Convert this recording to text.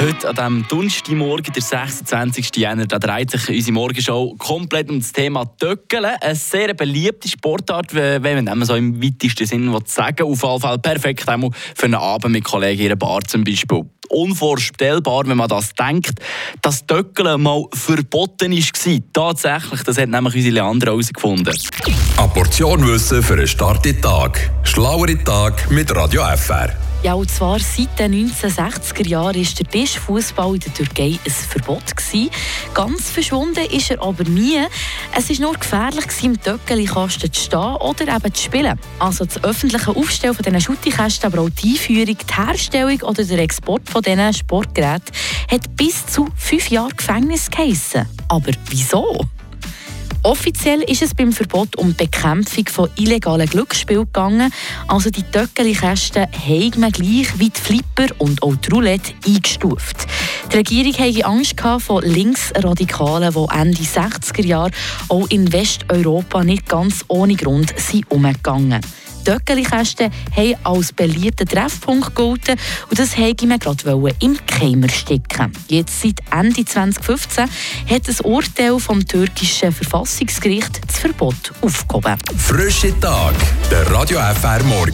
Heute an diesem Donnerstagmorgen, der 26. Jänner, da dreht sich unsere Morgenshow komplett um das Thema Töckeln. Eine sehr beliebte Sportart, wenn man so im weitesten Sinne sagen Auf jeden Fall perfekt für einen Abend mit Kollegen in einer Bar zum Beispiel. Unvorstellbar, wenn man das denkt, dass Töckeln mal verboten war. Tatsächlich, das hat nämlich unsere Leandra herausgefunden. Eine Portion Wissen für einen starken Tag. Schlauere Tag mit Radio FR. Ja, und zwar seit den 1960er Jahren war der Tischfußball in der Türkei ein Verbot. Gewesen. Ganz verschwunden ist er aber nie. Es war nur gefährlich, im Töckeli-Kasten zu stehen oder eben zu spielen. Also das öffentliche Aufstellen von diesen Schuttikästen, aber auch die Einführung, die Herstellung oder der Export von diesen Sportgeräten hat bis zu fünf Jahre Gefängnis geheissen. Aber wieso? Offiziell ist es beim Verbot um die Bekämpfung von illegalen Glücksspielen gegangen. Also die Töckeli-Kästen haben man gleich wie die Flipper und auch die Roulette eingestuft. Die Regierung hatte Angst vor Linksradikalen, die Ende 60er Jahre auch in Westeuropa nicht ganz ohne Grund sind umgegangen sind. Töckeli-Kästen haben als beliebter Treffpunkt gelten und das wollte man gerade im Keimer stecken. Jetzt seit Ende 2015 hat das Urteil vom türkischen Verfassungsgericht das Verbot aufgehoben. Frische Tag, der Radio FR Morgen.